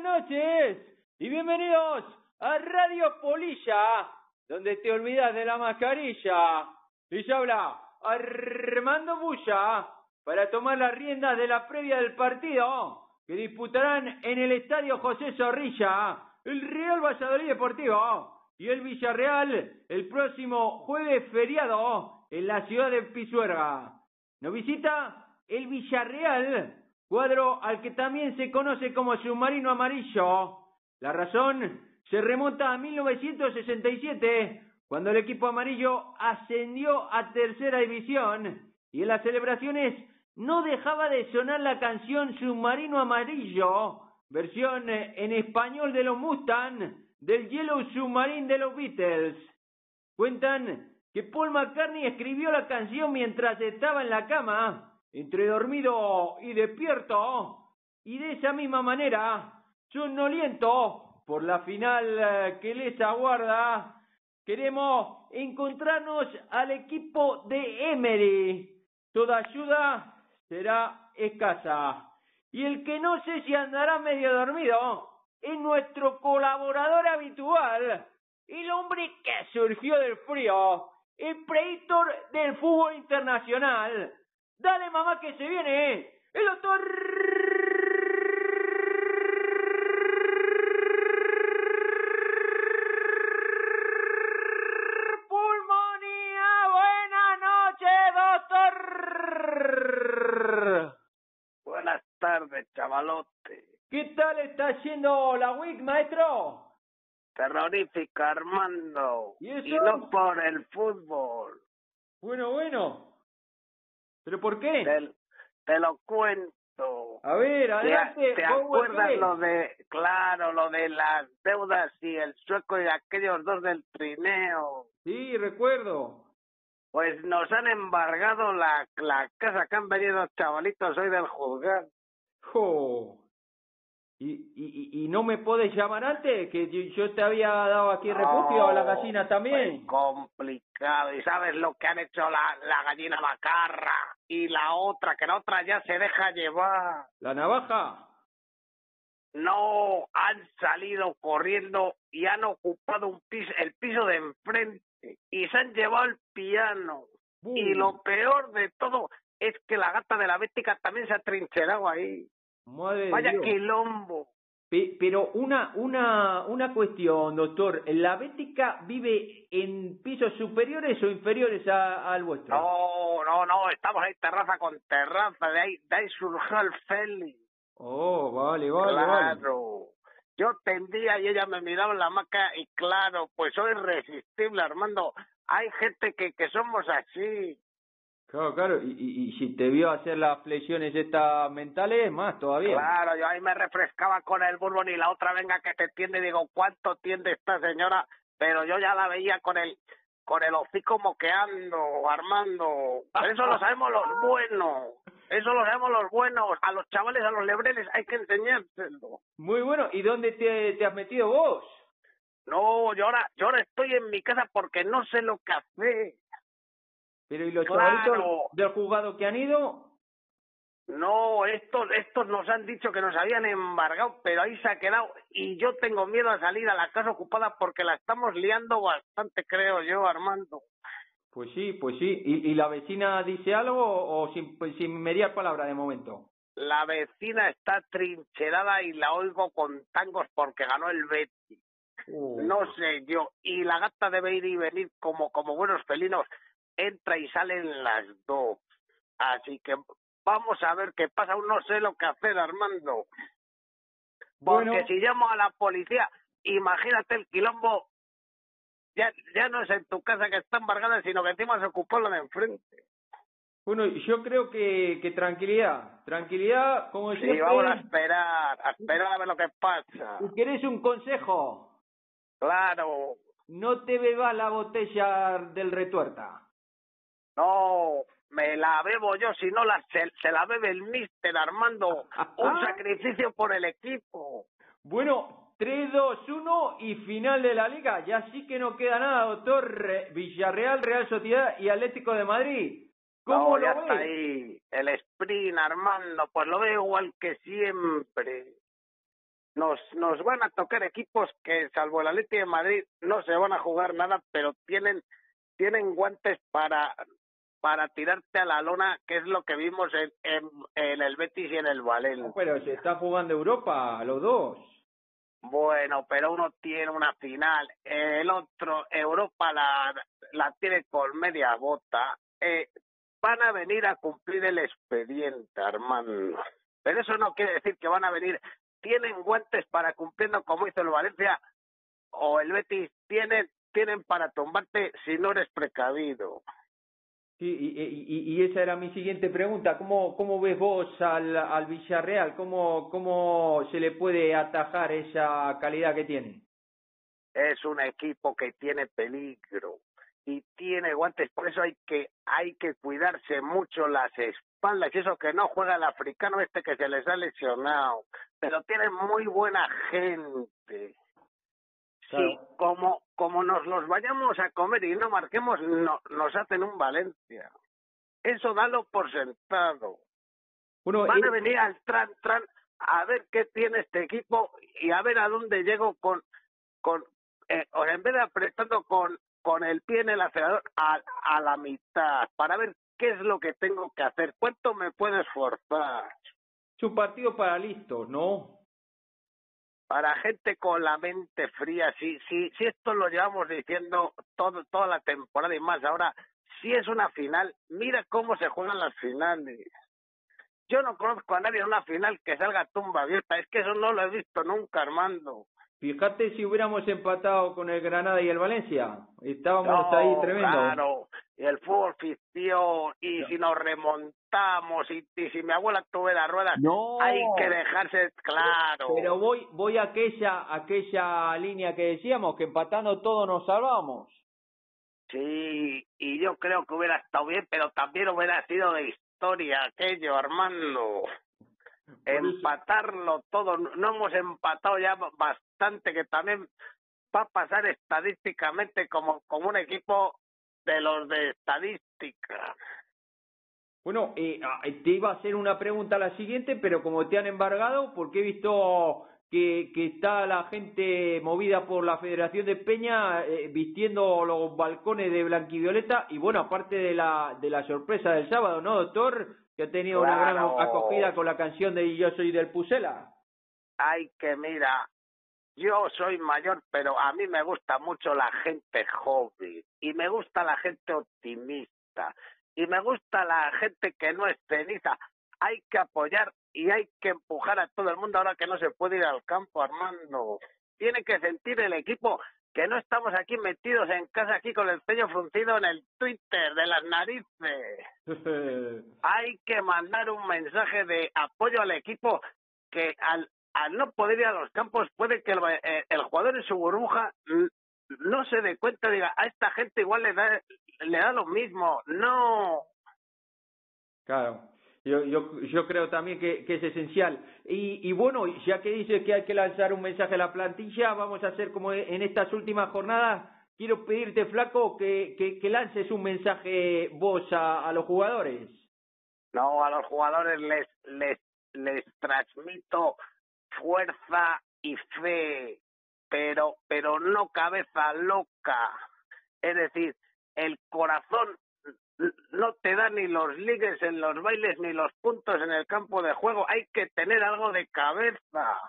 buenas noches y bienvenidos a Radio Polilla, donde te olvidas de la mascarilla. Y ya habla Armando Bulla para tomar las riendas de la previa del partido que disputarán en el Estadio José Zorrilla el Real Valladolid Deportivo y el Villarreal el próximo jueves feriado en la ciudad de Pisuerga. Nos visita el Villarreal, cuadro al que también se conoce como submarino amarillo. La razón se remonta a 1967, cuando el equipo amarillo ascendió a tercera división y en las celebraciones no dejaba de sonar la canción Submarino Amarillo, versión en español de los Mustang del Yellow Submarine de los Beatles. Cuentan que Paul McCartney escribió la canción mientras estaba en la cama, entre dormido y despierto, y de esa misma manera, sonoliento por la final eh, que les aguarda, queremos encontrarnos al equipo de Emery. Toda ayuda será escasa. Y el que no sé si andará medio dormido es nuestro colaborador habitual, el hombre que surgió del frío, el predictor del fútbol internacional. Dale mamá que se viene, el doctor Pulmonía. Buenas noches, doctor. Buenas tardes, chavalote. ¿Qué tal está yendo la WIC, maestro? Terrorífica, Armando. ¿Y eso? no por el fútbol. Bueno, bueno. ¿Pero por qué? Te, te lo cuento. A ver, ¿Te, adelante. te Power acuerdas lo de, claro, lo de las deudas y el sueco y aquellos dos del trineo? Sí, recuerdo. Pues nos han embargado la, la casa que han venido chavalitos hoy del juzgado. Jo. ¿Y, y, y- no me puedes llamar antes? Que yo, te había dado aquí refugio a la gallina también. Pues complicado. ¿Y sabes lo que han hecho la, la gallina macarra? Y la otra, que la otra ya se deja llevar. ¿La navaja? No, han salido corriendo y han ocupado un piso, el piso de enfrente. Y se han llevado el piano. Bum. Y lo peor de todo es que la gata de la Bética también se ha trincherado ahí. Madre Vaya Dios. quilombo. Pe- Pero una, una, una cuestión, doctor. ¿La bética vive en pisos superiores o inferiores a- al vuestro? No, no, no, estamos ahí terraza con terraza, de ahí, de ahí surgió el Feli. Oh, vale, vale, vale. claro. Yo tendía y ella me miraba en la hamaca y claro, pues soy irresistible, Armando. Hay gente que, que somos así. Claro, claro. Y, y, y si te vio hacer las flexiones estas mentales, más todavía. Claro, yo ahí me refrescaba con el bourbon y la otra venga que te tiende, digo, ¿cuánto tiende esta señora? Pero yo ya la veía con el con el hocico moqueando, Armando. Eso lo sabemos los buenos. Eso lo sabemos los buenos. A los chavales, a los lebreles hay que enseñárselo. Muy bueno. ¿Y dónde te, te has metido vos? No, yo ahora, yo ahora estoy en mi casa porque no sé lo que hacer. Pero ¿y los Claro. chavalitos del juzgado que han ido? No, estos, estos nos han dicho que nos habían embargado, pero ahí se ha quedado. Y yo tengo miedo a salir a la casa ocupada porque la estamos liando bastante, creo yo, Armando. Pues sí, pues sí. ¿Y, y la vecina dice algo o sin, pues sin mediar palabra de momento? La vecina está trincherada y la oigo con tangos porque ganó el Betty. No sé yo. Y la gata debe ir y venir como, como buenos felinos. Entra y salen las dos. Así que vamos a ver qué pasa. Aún no sé lo que hacer, Armando. Porque Bueno. si llamo a la policía, imagínate el quilombo. Ya, ya no es en tu casa que está embargada, sino que encima se ocupó la de enfrente. Bueno, yo creo que, que tranquilidad. Tranquilidad, como Sí, siempre. vamos a esperar, a esperar a ver lo que pasa. Si querés un consejo, Claro, no te bebas la botella del retuerta. No, me la bebo yo, si no la, se, se la bebe el mister Armando. Un sacrificio por el equipo. Bueno, 3, 2, 1 y final de la liga. Ya sí que no queda nada, doctor. Re- Villarreal, Real Sociedad y Atlético de Madrid. ¿Cómo No, ya lo está ahí. El sprint, Armando, pues lo veo igual que siempre. nos, nos van a tocar equipos que, salvo el Atleti de Madrid, no se van a jugar nada, pero tienen, tienen guantes para, para tirarte a la lona, que es lo que vimos en, en, en el Betis y en el Valencia. pero se está jugando Europa, los dos. Bueno, pero uno tiene una final, el otro, Europa la, la tiene con media bota. Eh, van a venir a cumplir el expediente, Armando. Pero eso no quiere decir que van a venir, tienen guantes para cumpliendo como hizo el Valencia o el Betis, tienen, tienen para tumbarte si no eres precavido. Sí, y, y, y esa era mi siguiente pregunta. ¿Cómo, cómo ves vos al, al Villarreal? ¿Cómo, ¿Cómo se le puede atajar esa calidad que tiene? Es un equipo que tiene peligro y tiene guantes, por eso hay que hay que cuidarse mucho las espaldas, y eso que no juega el africano este que se les ha lesionado, pero tiene muy buena gente. Sí, como, como nos los vayamos a comer y no marquemos, no, nos hacen un Valencia. Eso dalo por sentado. Van a venir al tran, tran a ver qué tiene este equipo y a ver a dónde llego con, con eh, o en vez de apretando con, con el pie en el acelerador a, a la mitad, para ver qué es lo que tengo que hacer, cuánto me puedo esforzar. Es un partido para listos, ¿no? Para gente con la mente fría, si, si, si esto lo llevamos diciendo todo, toda la temporada y más, ahora, si es una final, mira cómo se juegan las finales. Yo no conozco a nadie en una final que salga tumba abierta, es que eso no lo he visto nunca, Armando. Fíjate si hubiéramos empatado con el Granada y el Valencia. Estábamos ahí tremendo. Claro, y el fútbol ficción, y si nos remontamos, y, si mi abuela tuviera ruedas, no. hay que dejarse claro. Pero, voy voy a aquella, aquella línea que decíamos, que empatando todo nos salvamos. Sí, y yo creo que hubiera estado bien, pero también hubiera sido de historia aquello, Armando empatarlo todo. No hemos empatado ya bastante, que también va a pasar estadísticamente como, como un equipo de los de estadística. Bueno, eh, ah, te iba a hacer una pregunta a la siguiente, pero como te han embargado, porque he visto que, que está la gente movida por la Federación de Peña eh, vistiendo los balcones de blanquivioleta y bueno, aparte de la, de la sorpresa del sábado, ¿no, doctor? que ha tenido una gran acogida con la canción de Yo soy del Pusela. Ay, que mira, yo soy mayor, pero a mí me gusta mucho la gente joven y me gusta la gente optimista y me gusta la gente que no es ceniza. Hay que apoyar y hay que empujar a todo el mundo ahora que no se puede ir al campo, Armando. Tiene que sentir el equipo que no estamos aquí metidos en casa aquí con el ceño fruncido en el Twitter de las narices. Hay que mandar un mensaje de apoyo al equipo que al, al no poder ir a los campos puede que el, eh, el jugador en su burbuja no se dé cuenta, diga, a esta gente igual le da, le da lo mismo. No. Claro. Yo, yo, yo creo también que, que es esencial. Y, y bueno, ya que dices que hay que lanzar un mensaje a la plantilla, vamos a hacer como en estas últimas jornadas. Quiero pedirte, Flaco, que, que, que lances un mensaje vos a, a los jugadores. No, a los jugadores les, les, les transmito fuerza y fe, pero, pero no cabeza loca. Es decir, el corazón no te da ni los ligues en los bailes ni los puntos en el campo de juego. Hay que tener algo de cabeza.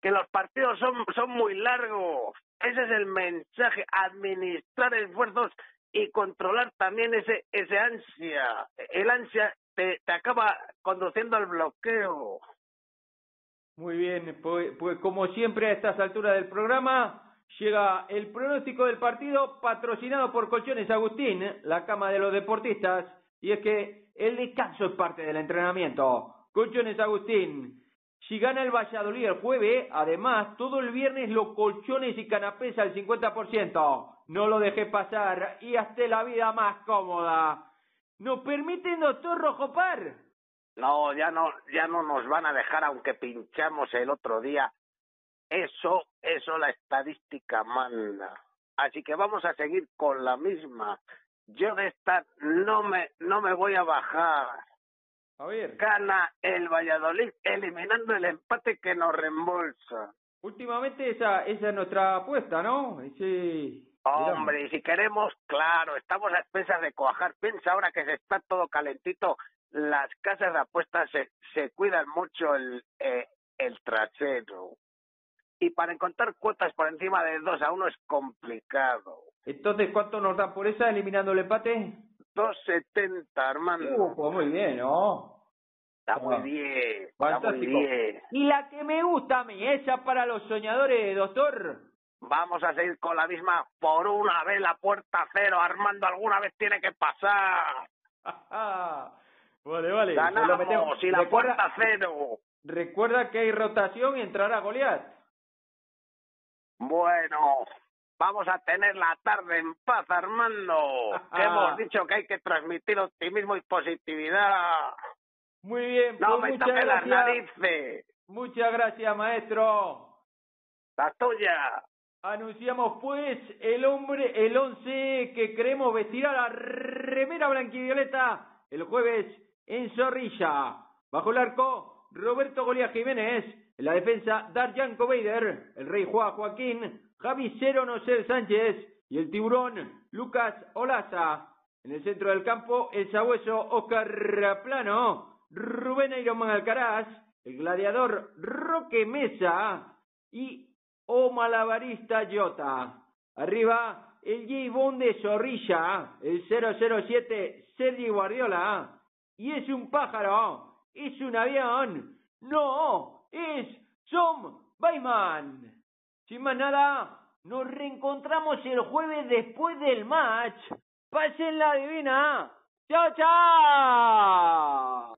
Que los partidos son, son muy largos. Ese es el mensaje. Administrar esfuerzos y controlar también ese, ese ansia. El ansia te, te acaba conduciendo al bloqueo. Muy bien, pues, pues como siempre a estas alturas del programa, llega el pronóstico del partido patrocinado por Colchones Agustín, la cama de los deportistas, y es que el descanso es parte del entrenamiento. Colchones Agustín, si gana el Valladolid el jueves, además, todo el viernes los colchones y canapés al 50%. No lo deje pasar y hazte la vida más cómoda. ¿Nos permiten, doctor Rojopar? No, ya no, ya no nos van a dejar aunque pinchamos el otro día eso, eso la estadística manda. Así que vamos a seguir con la misma. Yo de esta no me, no me voy a bajar. A ver. Gana el Valladolid eliminando el empate que nos reembolsa. Últimamente esa, esa es nuestra apuesta, ¿no? Ese, Hombre, y si queremos, claro, estamos a expensas de cuajar. Piensa ahora que se está todo calentito, las casas de apuestas se, se cuidan mucho el, eh, el trasero. Y para encontrar cuotas por encima de dos a uno es complicado. Entonces, ¿cuánto nos da por esa eliminando el empate? 2.70, hermano. Uh, pues muy bien, ¿no? Está muy bien, está muy bien. Y la que me gusta a mí, esa para los soñadores, doctor. Vamos a seguir con la misma por una vez la puerta cero. Armando alguna vez tiene que pasar. vale, vale. pues Ganamos y la recuerda, puerta cero. recuerda que hay rotación y entrará Goliat. Bueno, vamos a tener la tarde en paz, Armando. Hemos dicho que hay que transmitir optimismo y positividad. Muy bien, No pues me muchas toques las narices. Muchas gracias, maestro. La tuya. Anunciamos pues el hombre, el once que creemos vestirá la remera blanquivioleta el jueves en Zorrilla. Bajo el arco, Roberto Golía Jiménez. En la defensa, Darjan Bader, el rey Juan Joaquín, Javi Cero Nosel Sánchez y el tiburón Lucas Olaza. En el centro del campo, el sabueso Oscar Plano, Rubén Ironman Alcaraz, el gladiador Roque Mesa y o malabarista Jota. Arriba, el J-Bond de Zorrilla, el 007 Sergi Guardiola. Y es un pájaro, es un avión, no, es Tom Bayman. Sin más nada, nos reencontramos el jueves después del match. Pasen la divina. ¡Chao, chao!